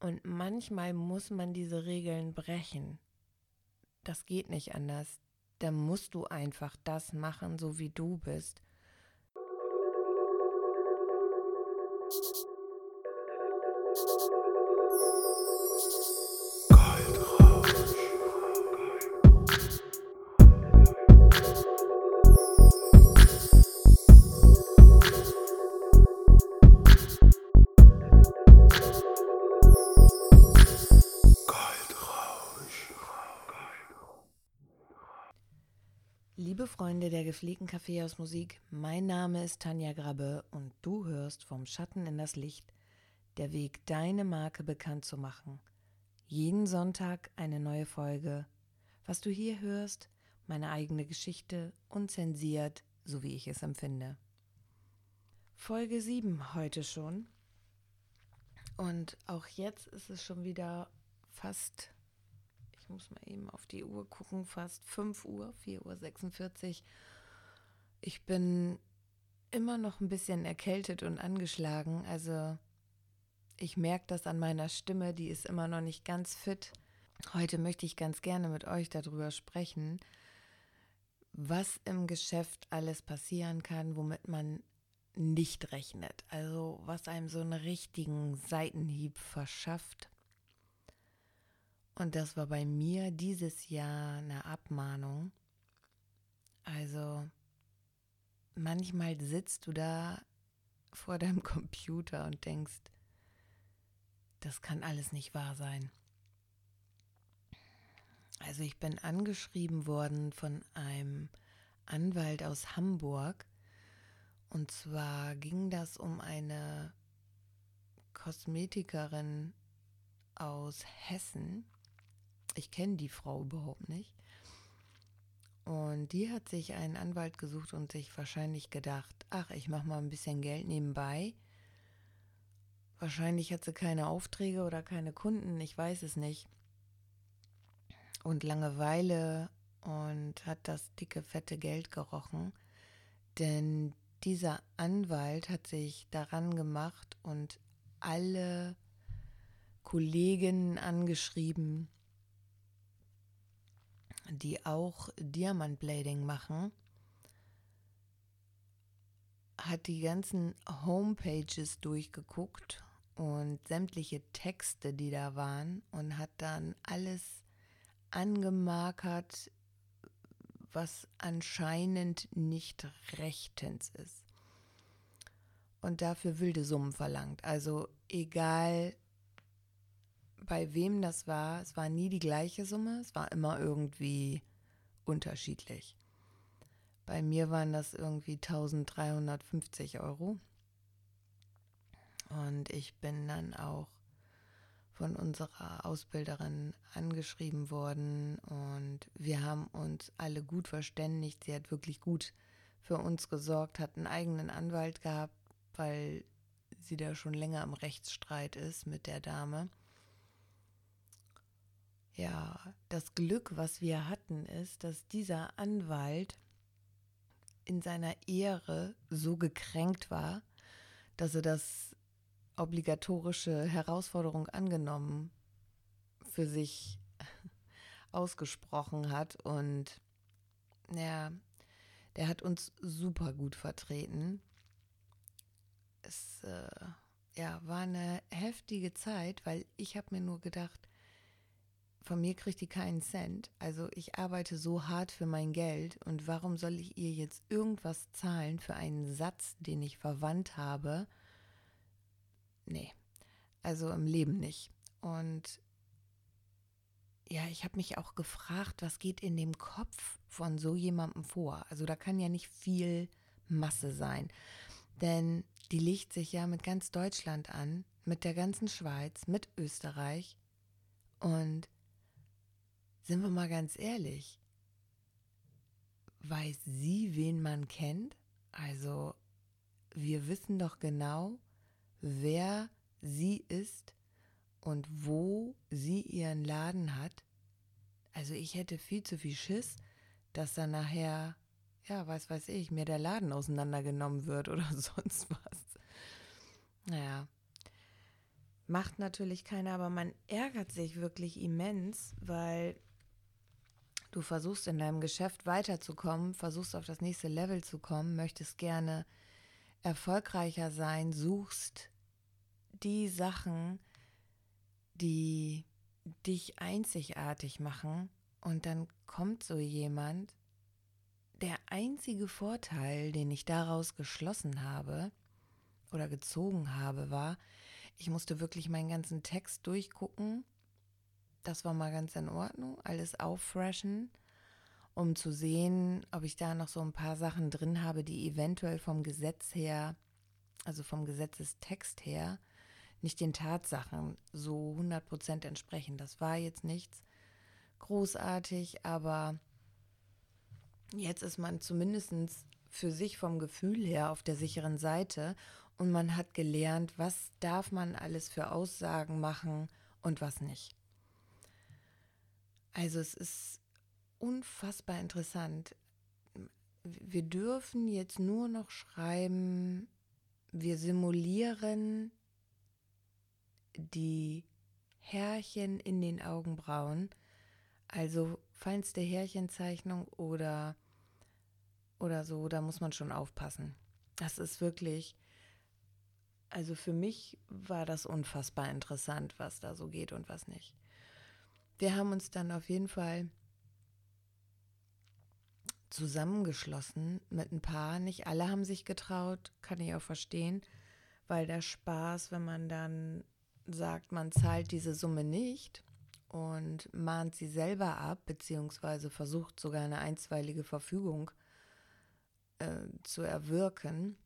Und manchmal muss man diese Regeln brechen. Das geht nicht anders. Da musst du einfach das machen, so wie du bist. Freunde der gepflegten Kaffeehausmusik, mein Name ist Tanja Grabbe und du hörst vom Schatten in das Licht, der Weg, deine Marke bekannt zu machen. Jeden Sonntag eine neue Folge. Was du hier hörst, meine eigene Geschichte, unzensiert, so wie ich es empfinde. Folge 7 heute schon. Und auch jetzt ist es schon wieder fast muss mal eben auf die Uhr gucken, fast 5 Uhr, 4.46 Uhr. Ich bin immer noch ein bisschen erkältet und angeschlagen. Also ich merke das an meiner Stimme, die ist immer noch nicht ganz fit. Heute möchte ich ganz gerne mit euch darüber sprechen, was im Geschäft alles passieren kann, womit man nicht rechnet. Also was einem so einen richtigen Seitenhieb verschafft. Und das war bei mir dieses Jahr eine Abmahnung. Also manchmal sitzt du da vor deinem Computer und denkst, das kann alles nicht wahr sein. Also ich bin angeschrieben worden von einem Anwalt aus Hamburg. Und zwar ging das um eine Kosmetikerin aus Hessen, ich kenne die Frau überhaupt nicht. Und die hat sich einen Anwalt gesucht und sich wahrscheinlich gedacht, ach, ich mache mal ein bisschen Geld nebenbei. Wahrscheinlich hat sie keine Aufträge oder keine Kunden, ich weiß es nicht. Und Langeweile und hat das dicke, fette Geld gerochen. Denn dieser Anwalt hat sich daran gemacht und alle Kollegen angeschrieben, die auch Diamantblading machen, hat die ganzen Homepages durchgeguckt und sämtliche Texte, die da waren und hat dann alles angemarkert, was anscheinend nicht rechtens ist. Und dafür wilde Summen verlangt. Also egal, bei wem das war, es war nie die gleiche Summe, es war immer irgendwie unterschiedlich. Bei mir waren das irgendwie 1350 Euro. Und ich bin dann auch von unserer Ausbilderin angeschrieben worden und wir haben uns alle gut verständigt. Sie hat wirklich gut für uns gesorgt, hat einen eigenen Anwalt gehabt, weil sie da schon länger im Rechtsstreit ist mit der Dame. Ja, das Glück, was wir hatten, ist, dass dieser Anwalt in seiner Ehre so gekränkt war, dass er das obligatorische Herausforderung angenommen für sich ausgesprochen hat und ja, der hat uns super gut vertreten. Es äh, ja, war eine heftige Zeit, weil ich habe mir nur gedacht, von mir kriegt die keinen Cent. Also ich arbeite so hart für mein Geld und warum soll ich ihr jetzt irgendwas zahlen für einen Satz, den ich verwandt habe? Nee, also im Leben nicht. Und ja, ich habe mich auch gefragt, was geht in dem Kopf von so jemandem vor? Also da kann ja nicht viel Masse sein. Denn die legt sich ja mit ganz Deutschland an, mit der ganzen Schweiz, mit Österreich. Und sind wir mal ganz ehrlich, weiß sie, wen man kennt? Also, wir wissen doch genau, wer sie ist und wo sie ihren Laden hat. Also, ich hätte viel zu viel Schiss, dass dann nachher, ja, was weiß ich, mir der Laden auseinandergenommen wird oder sonst was. Naja. Macht natürlich keiner, aber man ärgert sich wirklich immens, weil du versuchst in deinem Geschäft weiterzukommen, versuchst auf das nächste Level zu kommen, möchtest gerne erfolgreicher sein, suchst die Sachen, die dich einzigartig machen und dann kommt so jemand. Der einzige Vorteil, den ich daraus geschlossen habe oder gezogen habe, war, ich musste wirklich meinen ganzen Text durchgucken. Das war mal ganz in Ordnung, alles auffreshen, um zu sehen, ob ich da noch so ein paar Sachen drin habe, die eventuell vom Gesetz her, also vom Gesetzestext her, nicht den Tatsachen so 100% entsprechen. Das war jetzt nichts großartig, aber jetzt ist man zumindest für sich vom Gefühl her auf der sicheren Seite und man hat gelernt, was darf man alles für Aussagen machen und was nicht. Also es ist unfassbar interessant. Wir dürfen jetzt nur noch schreiben, wir simulieren die Härchen in den Augenbrauen, also feinste Härchenzeichnung oder, oder so, da muss man schon aufpassen. Das ist wirklich, also für mich war das unfassbar interessant, was da so geht und was nicht. Wir haben uns dann auf jeden Fall zusammengeschlossen mit ein paar. Nicht alle haben sich getraut, kann ich auch verstehen, weil der Spaß, wenn man dann sagt, man zahlt diese Summe nicht und mahnt sie selber ab, beziehungsweise versucht sogar eine einstweilige Verfügung äh, zu erwirken,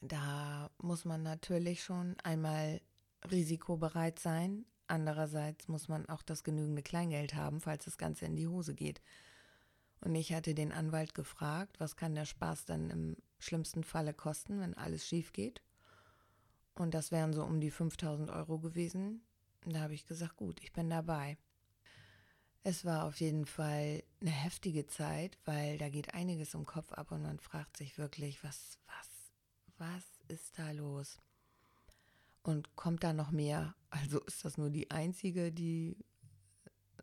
da muss man natürlich schon einmal risikobereit sein. Andererseits muss man auch das genügende Kleingeld haben, falls das Ganze in die Hose geht. Und ich hatte den Anwalt gefragt, was kann der Spaß dann im schlimmsten Falle kosten, wenn alles schief geht. Und das wären so um die 5000 Euro gewesen. Da habe ich gesagt, gut, ich bin dabei. Es war auf jeden Fall eine heftige Zeit, weil da geht einiges im Kopf ab und man fragt sich wirklich, was, was, was ist da los? Und kommt da noch mehr? Also ist das nur die einzige, die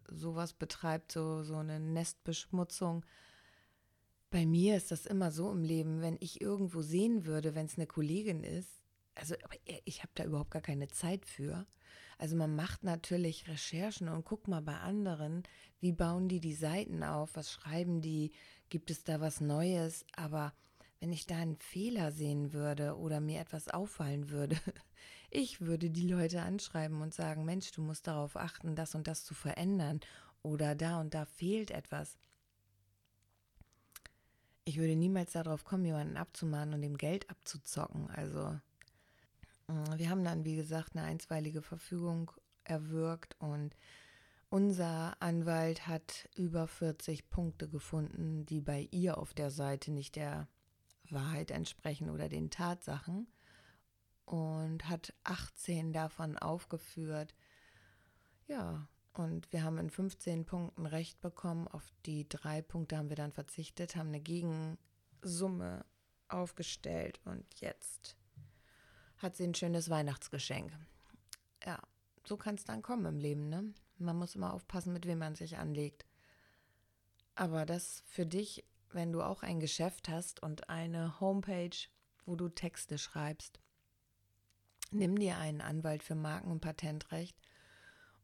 sowas betreibt, so, so eine Nestbeschmutzung? Bei mir ist das immer so im Leben, wenn ich irgendwo sehen würde, wenn es eine Kollegin ist, also aber ich habe da überhaupt gar keine Zeit für. Also man macht natürlich Recherchen und guckt mal bei anderen, wie bauen die die Seiten auf, was schreiben die, gibt es da was Neues, aber wenn ich da einen Fehler sehen würde oder mir etwas auffallen würde, ich würde die Leute anschreiben und sagen, Mensch, du musst darauf achten, das und das zu verändern oder da und da fehlt etwas. Ich würde niemals darauf kommen, jemanden abzumahnen und dem Geld abzuzocken. Also äh, wir haben dann, wie gesagt, eine einstweilige Verfügung erwirkt und unser Anwalt hat über 40 Punkte gefunden, die bei ihr auf der Seite nicht der Wahrheit entsprechen oder den Tatsachen und hat 18 davon aufgeführt. Ja, und wir haben in 15 Punkten Recht bekommen. Auf die drei Punkte haben wir dann verzichtet, haben eine Gegensumme aufgestellt und jetzt hat sie ein schönes Weihnachtsgeschenk. Ja, so kann es dann kommen im Leben, ne? Man muss immer aufpassen, mit wem man sich anlegt. Aber das für dich, wenn du auch ein Geschäft hast und eine Homepage, wo du Texte schreibst, nimm dir einen Anwalt für Marken- und Patentrecht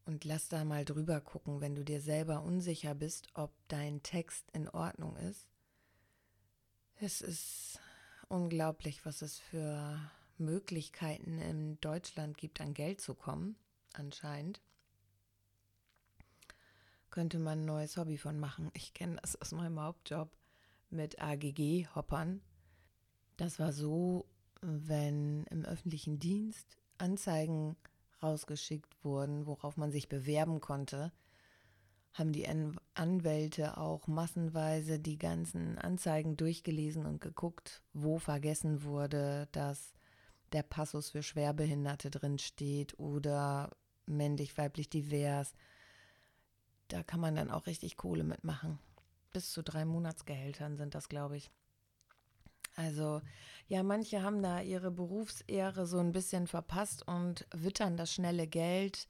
und lass da mal drüber gucken, wenn du dir selber unsicher bist, ob dein Text in Ordnung ist. Es ist unglaublich, was es für Möglichkeiten in Deutschland gibt, an Geld zu kommen, anscheinend, könnte man ein neues Hobby von machen. Ich kenne das aus meinem Hauptjob mit AGG-Hoppern. Das war so, wenn im öffentlichen Dienst Anzeigen rausgeschickt wurden, worauf man sich bewerben konnte, haben die Anwälte auch massenweise die ganzen Anzeigen durchgelesen und geguckt, wo vergessen wurde, dass der Passus für Schwerbehinderte drin steht oder männlich, weiblich, divers. Da kann man dann auch richtig Kohle mitmachen. Bis zu drei Monatsgehältern sind das, glaube ich. Also ja, manche haben da ihre Berufsehre so ein bisschen verpasst und wittern das schnelle Geld,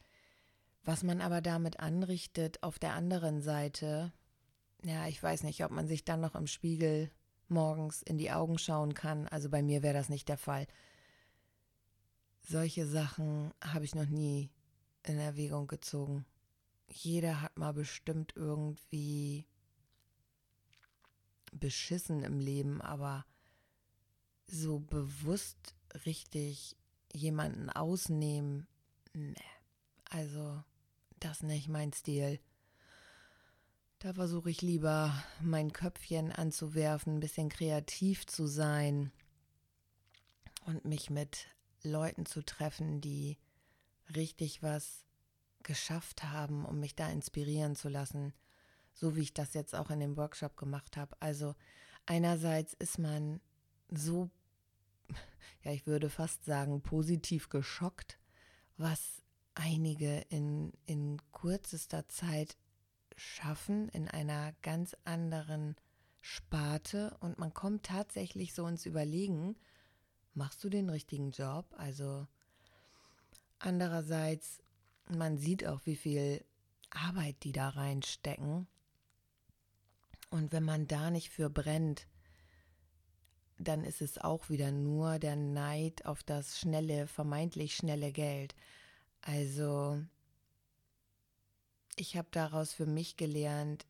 was man aber damit anrichtet auf der anderen Seite. Ja, ich weiß nicht, ob man sich dann noch im Spiegel morgens in die Augen schauen kann. Also bei mir wäre das nicht der Fall. Solche Sachen habe ich noch nie in Erwägung gezogen. Jeder hat mal bestimmt irgendwie beschissen im Leben, aber so bewusst richtig jemanden ausnehmen, ne. Also, das nicht mein Stil. Da versuche ich lieber, mein Köpfchen anzuwerfen, ein bisschen kreativ zu sein und mich mit Leuten zu treffen, die richtig was geschafft haben, um mich da inspirieren zu lassen, so wie ich das jetzt auch in dem Workshop gemacht habe. Also einerseits ist man so, ja, ich würde fast sagen, positiv geschockt, was einige in, in kürzester Zeit schaffen, in einer ganz anderen Sparte. Und man kommt tatsächlich so ins Überlegen, machst du den richtigen Job? Also andererseits, man sieht auch, wie viel Arbeit die da reinstecken. Und wenn man da nicht für brennt, dann ist es auch wieder nur der Neid auf das schnelle, vermeintlich schnelle Geld. Also ich habe daraus für mich gelernt,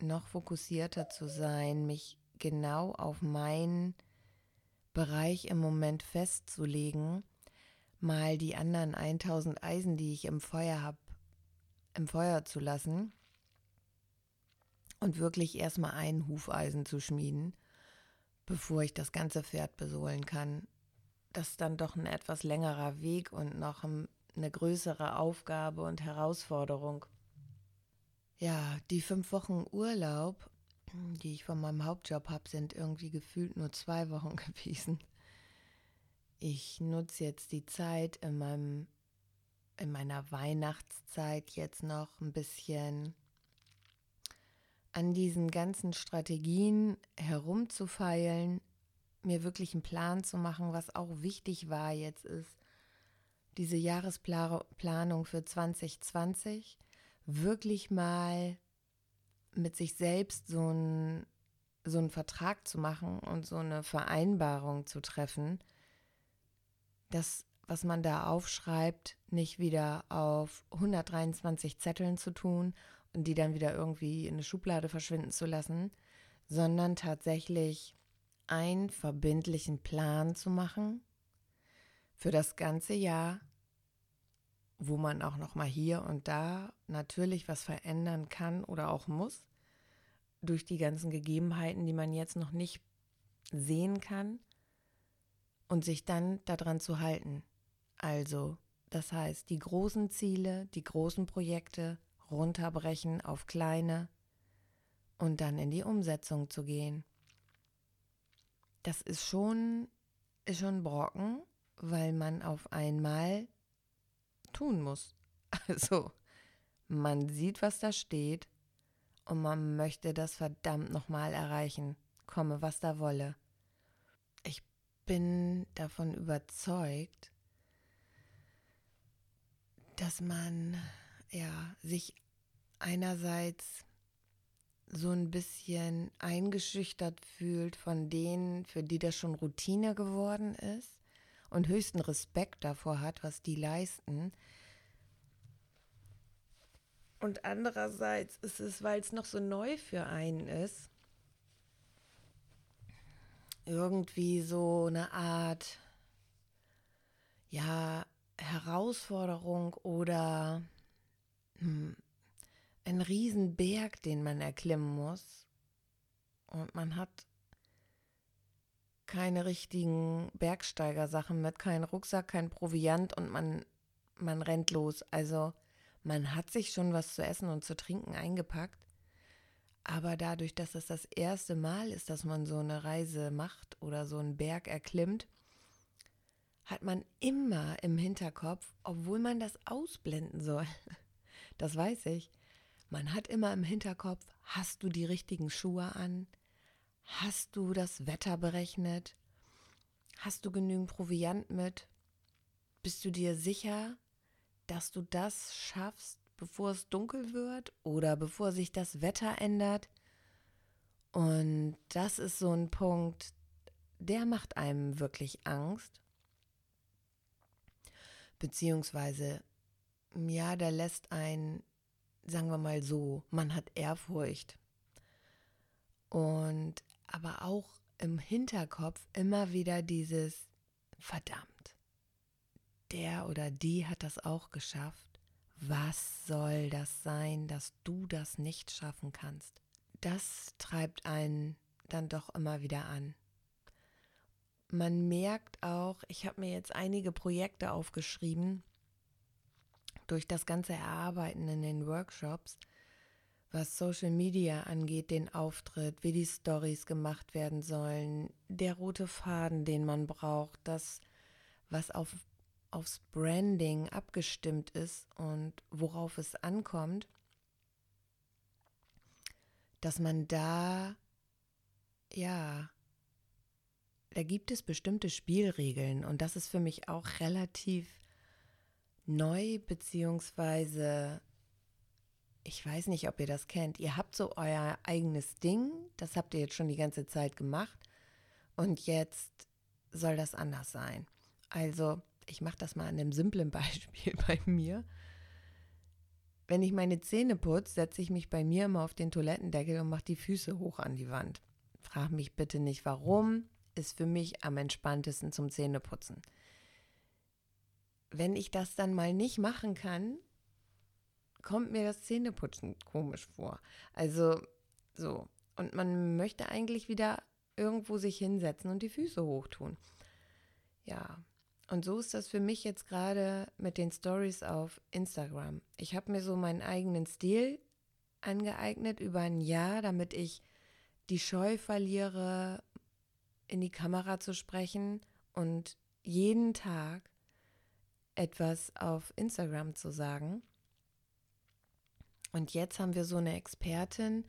noch fokussierter zu sein, mich genau auf meinen Bereich im Moment festzulegen, mal die anderen 1000 Eisen, die ich im Feuer habe, im Feuer zu lassen und wirklich erstmal ein Hufeisen zu schmieden bevor ich das ganze Pferd besohlen kann. Das ist dann doch ein etwas längerer Weg und noch eine größere Aufgabe und Herausforderung. Ja, die fünf Wochen Urlaub, die ich von meinem Hauptjob habe, sind irgendwie gefühlt nur zwei Wochen gewesen. Ich nutze jetzt die Zeit in meinem in meiner Weihnachtszeit jetzt noch ein bisschen an diesen ganzen Strategien herumzufeilen, mir wirklich einen Plan zu machen, was auch wichtig war jetzt ist, diese Jahresplanung für 2020 wirklich mal mit sich selbst so einen so einen Vertrag zu machen und so eine Vereinbarung zu treffen, das, was man da aufschreibt, nicht wieder auf 123 Zetteln zu tun die dann wieder irgendwie in eine Schublade verschwinden zu lassen, sondern tatsächlich einen verbindlichen Plan zu machen für das ganze Jahr, wo man auch noch mal hier und da natürlich was verändern kann oder auch muss durch die ganzen Gegebenheiten, die man jetzt noch nicht sehen kann und sich dann daran zu halten. Also, das heißt, die großen Ziele, die großen Projekte runterbrechen auf kleine und dann in die Umsetzung zu gehen. Das ist schon, ist schon Brocken, weil man auf einmal tun muss. Also, man sieht, was da steht und man möchte das verdammt nochmal erreichen, komme was da wolle. Ich bin davon überzeugt, dass man ja sich einerseits so ein bisschen eingeschüchtert fühlt von denen, für die das schon Routine geworden ist und höchsten Respekt davor hat, was die leisten. Und andererseits ist es, weil es noch so neu für einen ist, irgendwie so eine Art, ja, Herausforderung oder hm, ein Riesenberg, den man erklimmen muss. Und man hat keine richtigen Bergsteigersachen mit, keinen Rucksack, kein Proviant und man, man rennt los. Also man hat sich schon was zu essen und zu trinken eingepackt. Aber dadurch, dass es das erste Mal ist, dass man so eine Reise macht oder so einen Berg erklimmt, hat man immer im Hinterkopf, obwohl man das ausblenden soll. Das weiß ich. Man hat immer im Hinterkopf, hast du die richtigen Schuhe an? Hast du das Wetter berechnet? Hast du genügend Proviant mit? Bist du dir sicher, dass du das schaffst, bevor es dunkel wird oder bevor sich das Wetter ändert? Und das ist so ein Punkt, der macht einem wirklich Angst. Beziehungsweise, ja, der lässt einen, sagen wir mal so, man hat Ehrfurcht. Und aber auch im Hinterkopf immer wieder dieses verdammt. Der oder die hat das auch geschafft. Was soll das sein, dass du das nicht schaffen kannst? Das treibt einen dann doch immer wieder an. Man merkt auch, ich habe mir jetzt einige Projekte aufgeschrieben, durch das ganze Erarbeiten in den Workshops, was Social Media angeht, den Auftritt, wie die Stories gemacht werden sollen, der rote Faden, den man braucht, das, was auf, aufs Branding abgestimmt ist und worauf es ankommt, dass man da, ja, da gibt es bestimmte Spielregeln. Und das ist für mich auch relativ neu, beziehungsweise ich weiß nicht, ob ihr das kennt. Ihr habt so euer eigenes Ding, das habt ihr jetzt schon die ganze Zeit gemacht und jetzt soll das anders sein. Also, ich mache das mal an einem simplen Beispiel bei mir. Wenn ich meine Zähne putze, setze ich mich bei mir immer auf den Toilettendeckel und mache die Füße hoch an die Wand. Frag mich bitte nicht warum, ist für mich am entspanntesten zum Zähneputzen. Wenn ich das dann mal nicht machen kann, kommt mir das Zähneputzen komisch vor. Also so. Und man möchte eigentlich wieder irgendwo sich hinsetzen und die Füße hochtun. Ja. Und so ist das für mich jetzt gerade mit den Stories auf Instagram. Ich habe mir so meinen eigenen Stil angeeignet über ein Jahr, damit ich die Scheu verliere, in die Kamera zu sprechen und jeden Tag etwas auf Instagram zu sagen. Und jetzt haben wir so eine Expertin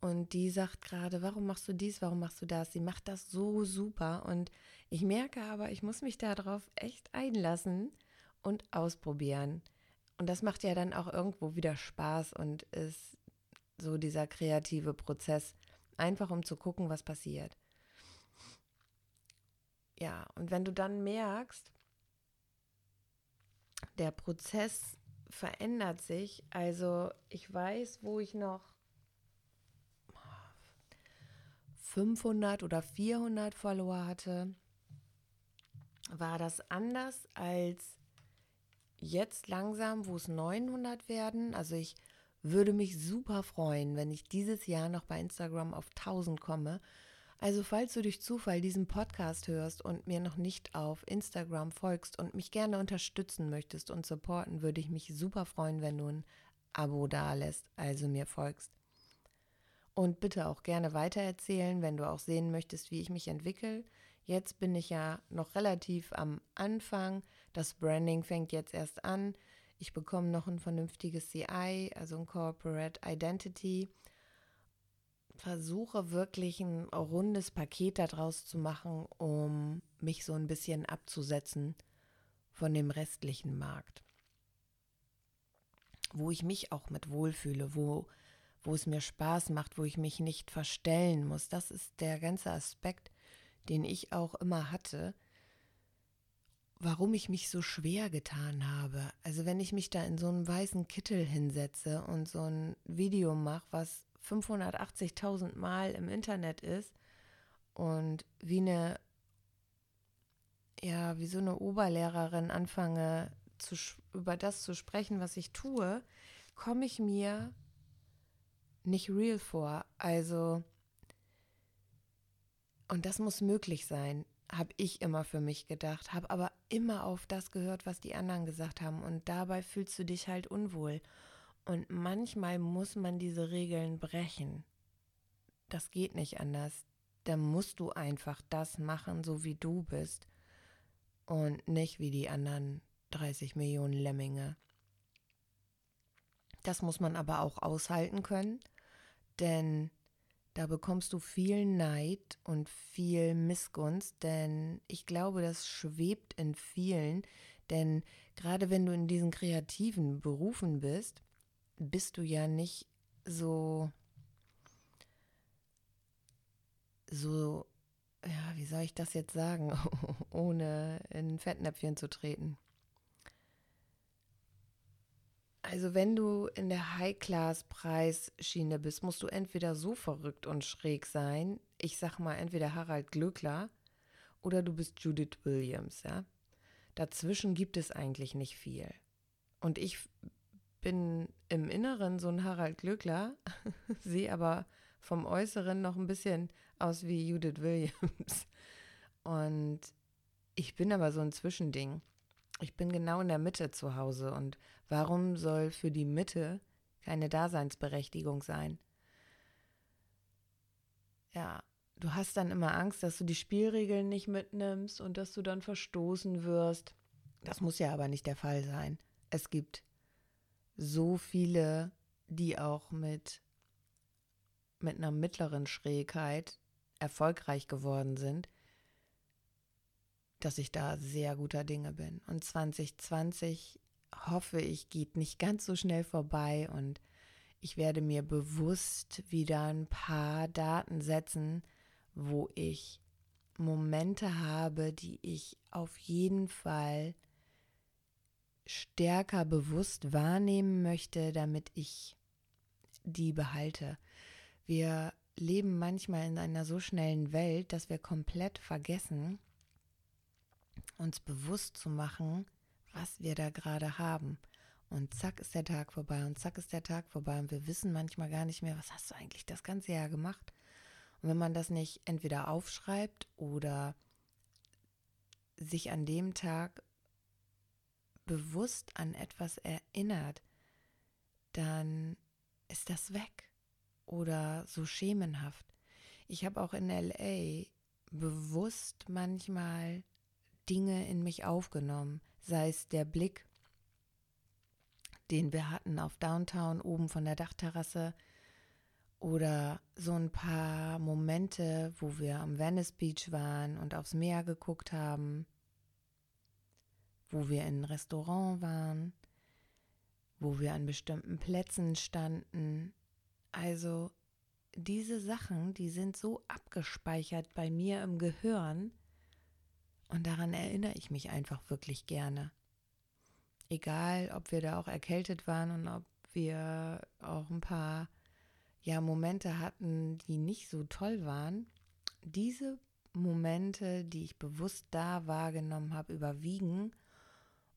und die sagt gerade, warum machst du dies, warum machst du das? Sie macht das so super und ich merke aber, ich muss mich darauf echt einlassen und ausprobieren. Und das macht ja dann auch irgendwo wieder Spaß und ist so dieser kreative Prozess, einfach um zu gucken, was passiert. Ja, und wenn du dann merkst, der Prozess verändert sich. Also ich weiß, wo ich noch 500 oder 400 Follower hatte, war das anders als jetzt langsam, wo es 900 werden. Also ich würde mich super freuen, wenn ich dieses Jahr noch bei Instagram auf 1000 komme also falls du durch Zufall diesen Podcast hörst und mir noch nicht auf Instagram folgst und mich gerne unterstützen möchtest und supporten, würde ich mich super freuen, wenn du ein Abo da lässt, also mir folgst. Und bitte auch gerne weitererzählen, wenn du auch sehen möchtest, wie ich mich entwickle. Jetzt bin ich ja noch relativ am Anfang. Das Branding fängt jetzt erst an. Ich bekomme noch ein vernünftiges CI, also ein Corporate Identity versuche wirklich ein rundes Paket daraus zu machen, um mich so ein bisschen abzusetzen von dem restlichen Markt. Wo ich mich auch mit wohlfühle, wo, wo es mir Spaß macht, wo ich mich nicht verstellen muss. Das ist der ganze Aspekt, den ich auch immer hatte, warum ich mich so schwer getan habe. Also wenn ich mich da in so einen weißen Kittel hinsetze und so ein Video mache, was 580.000 Mal im Internet ist und wie eine, ja, wie so eine Oberlehrerin anfange, zu, über das zu sprechen, was ich tue, komme ich mir nicht real vor. Also, und das muss möglich sein, habe ich immer für mich gedacht, habe aber immer auf das gehört, was die anderen gesagt haben. Und dabei fühlst du dich halt unwohl. Und manchmal muss man diese Regeln brechen. Das geht nicht anders. Da musst du einfach das machen, so wie du bist. Und nicht wie die anderen 30 Millionen Lemminge. Das muss man aber auch aushalten können, denn Da bekommst du viel Neid und viel Missgunst, denn ich glaube, das schwebt in vielen. Denn gerade wenn du in diesen kreativen Berufen bist, bist du ja nicht so, so, ja, wie soll ich das jetzt sagen, ohne in Fettnäpfchen zu treten. Also wenn du in der High-Class-Preisschiene bist, musst du entweder so verrückt und schräg sein, ich sag mal entweder Harald Glöckler oder du bist Judith Williams, ja. Dazwischen gibt es eigentlich nicht viel. Und ich bin im Inneren so ein Harald Glöckler, sehe aber vom Äußeren noch ein bisschen aus wie Judith Williams. Und ich bin aber so ein Zwischending. Ich bin genau in der Mitte zu Hause und warum soll für die Mitte keine Daseinsberechtigung sein? Ja, du hast dann immer Angst, dass du die Spielregeln nicht mitnimmst und dass du dann verstoßen wirst. Das muss ja aber nicht der Fall sein. Es gibt so viele, die auch mit, mit einer mittleren Schrägheit erfolgreich geworden sind, dass ich da sehr guter Dinge bin. Und 2020 hoffe ich, geht nicht ganz so schnell vorbei und ich werde mir bewusst wieder ein paar Daten setzen, wo ich Momente habe, die ich auf jeden Fall stärker bewusst wahrnehmen möchte, damit ich die behalte. Wir leben manchmal in einer so schnellen Welt, dass wir komplett vergessen, uns bewusst zu machen, was wir da gerade haben. Und zack ist der Tag vorbei und zack ist der Tag vorbei und wir wissen manchmal gar nicht mehr, was hast du eigentlich das ganze Jahr gemacht. Und wenn man das nicht entweder aufschreibt oder sich an dem Tag bewusst an etwas erinnert, dann ist das weg oder so schemenhaft. Ich habe auch in LA bewusst manchmal Dinge in mich aufgenommen, sei es der Blick, den wir hatten auf Downtown oben von der Dachterrasse oder so ein paar Momente, wo wir am Venice Beach waren und aufs Meer geguckt haben wo wir in ein Restaurant waren, wo wir an bestimmten Plätzen standen. Also diese Sachen, die sind so abgespeichert bei mir im Gehirn und daran erinnere ich mich einfach wirklich gerne. Egal, ob wir da auch erkältet waren und ob wir auch ein paar ja Momente hatten, die nicht so toll waren. Diese Momente, die ich bewusst da wahrgenommen habe, überwiegen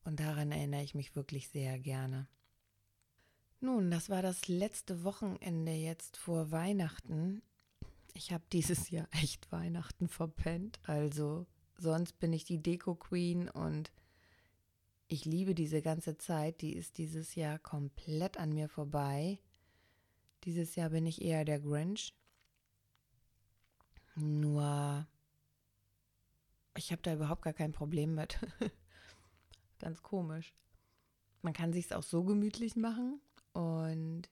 und daran erinnere ich mich wirklich sehr gerne. Nun, das war das letzte Wochenende jetzt vor Weihnachten. Ich habe dieses Jahr echt Weihnachten verpennt. Also sonst bin ich die Deko-Queen und ich liebe diese ganze Zeit. Die ist dieses Jahr komplett an mir vorbei. Dieses Jahr bin ich eher der Grinch. Nur, ich habe da überhaupt gar kein Problem mit. Ganz komisch. Man kann sich es auch so gemütlich machen und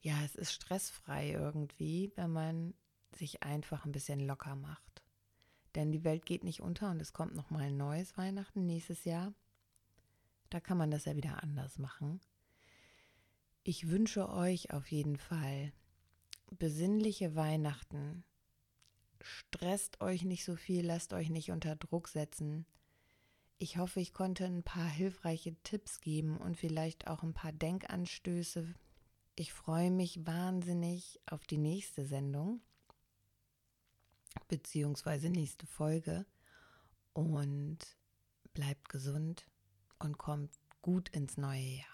ja, es ist stressfrei irgendwie, wenn man sich einfach ein bisschen locker macht. Denn die Welt geht nicht unter und es kommt noch mal ein neues Weihnachten nächstes Jahr. Da kann man das ja wieder anders machen. Ich wünsche euch auf jeden Fall besinnliche Weihnachten. Stresst euch nicht so viel, lasst euch nicht unter Druck setzen. Ich hoffe, ich konnte ein paar hilfreiche Tipps geben und vielleicht auch ein paar Denkanstöße. Ich freue mich wahnsinnig auf die nächste Sendung beziehungsweise nächste Folge und bleibt gesund und kommt gut ins neue Jahr.